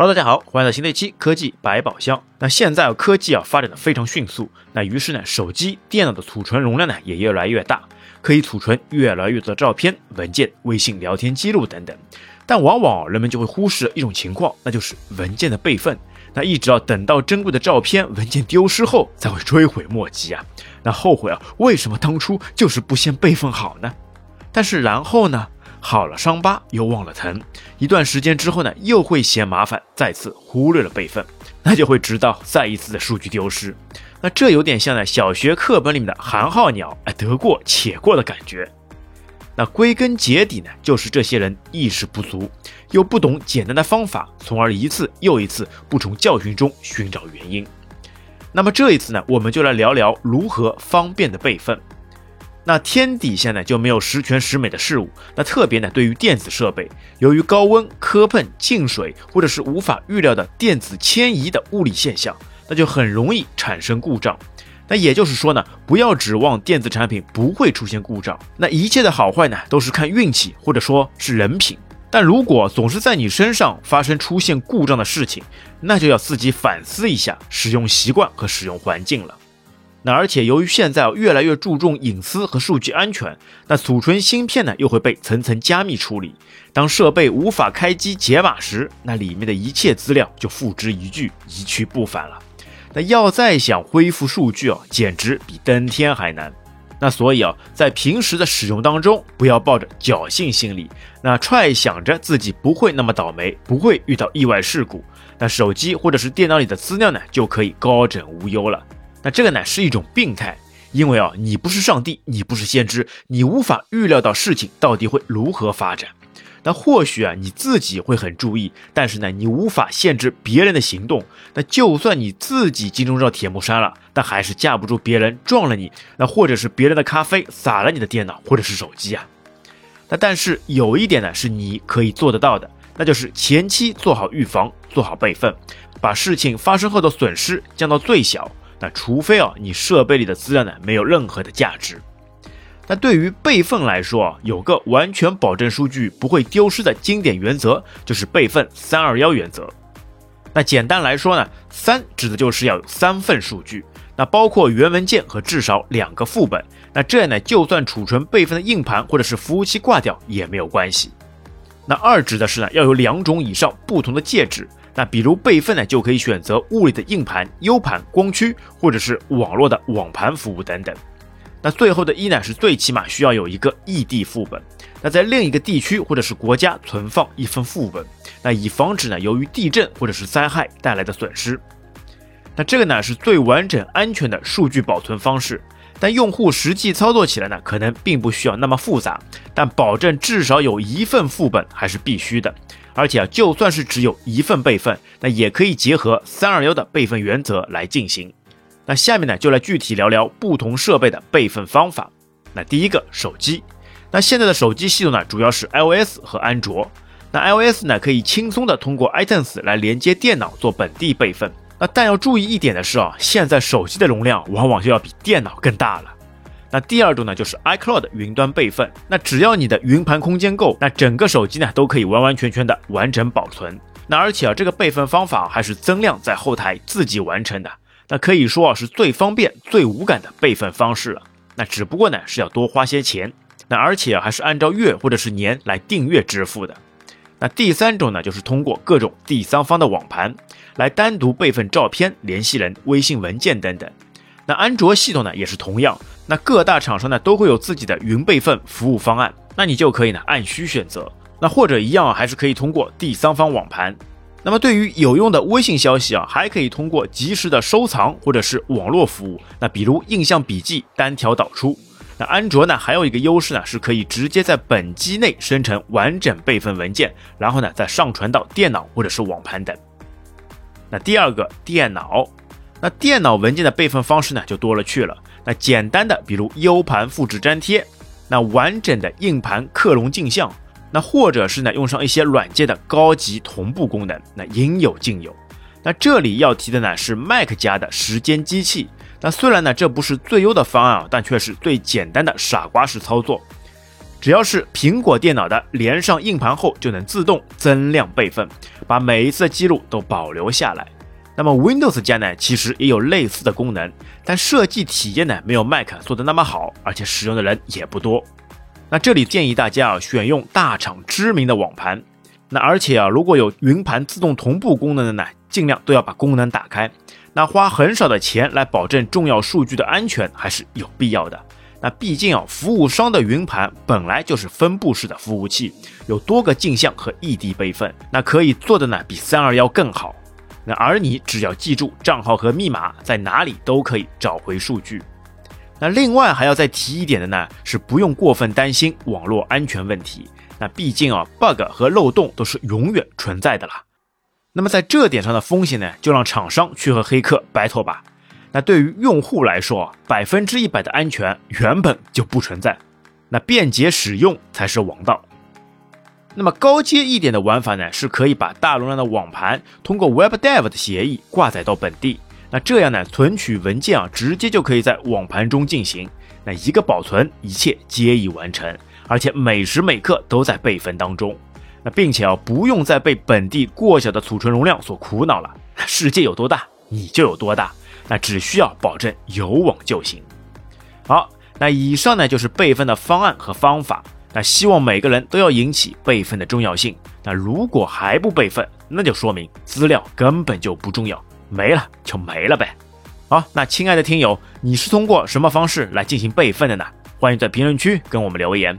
Hello，大家好，欢迎来到新的一期科技百宝箱。那现在，科技啊发展的非常迅速，那于是呢，手机、电脑的储存容量呢也越来越大，可以储存越来越多的照片、文件、微信聊天记录等等。但往往人们就会忽视一种情况，那就是文件的备份。那一直要等到珍贵的照片、文件丢失后，才会追悔莫及啊！那后悔啊，为什么当初就是不先备份好呢？但是然后呢？好了，伤疤又忘了疼。一段时间之后呢，又会嫌麻烦，再次忽略了备份，那就会直到再一次的数据丢失。那这有点像呢小学课本里面的寒号鸟，哎，得过且过的感觉。那归根结底呢，就是这些人意识不足，又不懂简单的方法，从而一次又一次不从教训中寻找原因。那么这一次呢，我们就来聊聊如何方便的备份。那天底下呢就没有十全十美的事物。那特别呢，对于电子设备，由于高温、磕碰、进水，或者是无法预料的电子迁移的物理现象，那就很容易产生故障。那也就是说呢，不要指望电子产品不会出现故障。那一切的好坏呢，都是看运气，或者说是人品。但如果总是在你身上发生出现故障的事情，那就要自己反思一下使用习惯和使用环境了。那而且由于现在越来越注重隐私和数据安全，那储存芯片呢又会被层层加密处理。当设备无法开机解码时，那里面的一切资料就付之一炬，一去不返了。那要再想恢复数据啊，简直比登天还难。那所以啊，在平时的使用当中，不要抱着侥幸心理，那揣想着自己不会那么倒霉，不会遇到意外事故，那手机或者是电脑里的资料呢，就可以高枕无忧了。那这个呢是一种病态，因为啊，你不是上帝，你不是先知，你无法预料到事情到底会如何发展。那或许啊，你自己会很注意，但是呢，你无法限制别人的行动。那就算你自己金钟罩铁木山了，但还是架不住别人撞了你，那或者是别人的咖啡洒了你的电脑或者是手机啊。那但是有一点呢，是你可以做得到的，那就是前期做好预防，做好备份，把事情发生后的损失降到最小。那除非啊，你设备里的资料呢没有任何的价值。那对于备份来说，有个完全保证数据不会丢失的经典原则，就是备份三二幺原则。那简单来说呢，三指的就是要有三份数据，那包括原文件和至少两个副本。那这样呢，就算储存备份的硬盘或者是服务器挂掉也没有关系。那二指的是呢，要有两种以上不同的介质。那比如备份呢，就可以选择物理的硬盘、U 盘、光驱，或者是网络的网盘服务等等。那最后的一呢，是最起码需要有一个异地副本，那在另一个地区或者是国家存放一份副本，那以防止呢由于地震或者是灾害带来的损失。那这个呢是最完整安全的数据保存方式，但用户实际操作起来呢，可能并不需要那么复杂，但保证至少有一份副本还是必须的。而且啊，就算是只有一份备份，那也可以结合三二幺的备份原则来进行。那下面呢，就来具体聊聊不同设备的备份方法。那第一个，手机。那现在的手机系统呢，主要是 iOS 和安卓。那 iOS 呢，可以轻松的通过 iTunes 来连接电脑做本地备份。那但要注意一点的是啊，现在手机的容量往往就要比电脑更大了。那第二种呢，就是 iCloud 云端备份。那只要你的云盘空间够，那整个手机呢都可以完完全全的完整保存。那而且啊，这个备份方法还是增量在后台自己完成的。那可以说啊，是最方便、最无感的备份方式了。那只不过呢是要多花些钱。那而且还是按照月或者是年来订阅支付的。那第三种呢，就是通过各种第三方的网盘来单独备份照片、联系人、微信文件等等。那安卓系统呢也是同样。那各大厂商呢都会有自己的云备份服务方案，那你就可以呢按需选择，那或者一样还是可以通过第三方网盘。那么对于有用的微信消息啊，还可以通过及时的收藏或者是网络服务，那比如印象笔记单条导出。那安卓呢还有一个优势呢，是可以直接在本机内生成完整备份文件，然后呢再上传到电脑或者是网盘等。那第二个电脑，那电脑文件的备份方式呢就多了去了。那简单的，比如 U 盘复制粘贴，那完整的硬盘克隆镜像，那或者是呢用上一些软件的高级同步功能，那应有尽有。那这里要提的呢是 Mac 家的时间机器，那虽然呢这不是最优的方案啊，但却是最简单的傻瓜式操作。只要是苹果电脑的，连上硬盘后就能自动增量备份，把每一次的记录都保留下来。那么 Windows 家呢，其实也有类似的功能，但设计体验呢没有 Mac 做的那么好，而且使用的人也不多。那这里建议大家啊，选用大厂知名的网盘。那而且啊，如果有云盘自动同步功能的呢，尽量都要把功能打开。那花很少的钱来保证重要数据的安全，还是有必要的。那毕竟啊，服务商的云盘本来就是分布式的服务器，有多个镜像和异地备份，那可以做的呢比三二幺更好。那而你只要记住账号和密码，在哪里都可以找回数据。那另外还要再提一点的呢，是不用过分担心网络安全问题。那毕竟啊，bug 和漏洞都是永远存在的啦。那么在这点上的风险呢，就让厂商去和黑客 battle 吧。那对于用户来说，百分之一百的安全原本就不存在，那便捷使用才是王道。那么高阶一点的玩法呢，是可以把大容量的网盘通过 WebDAV 的协议挂载到本地，那这样呢，存取文件啊，直接就可以在网盘中进行，那一个保存，一切皆已完成，而且每时每刻都在备份当中，那并且啊，不用再被本地过小的储存容量所苦恼了。世界有多大，你就有多大。那只需要保证有网就行。好，那以上呢就是备份的方案和方法。那希望每个人都要引起备份的重要性。那如果还不备份，那就说明资料根本就不重要，没了就没了呗。好，那亲爱的听友，你是通过什么方式来进行备份的呢？欢迎在评论区跟我们留言。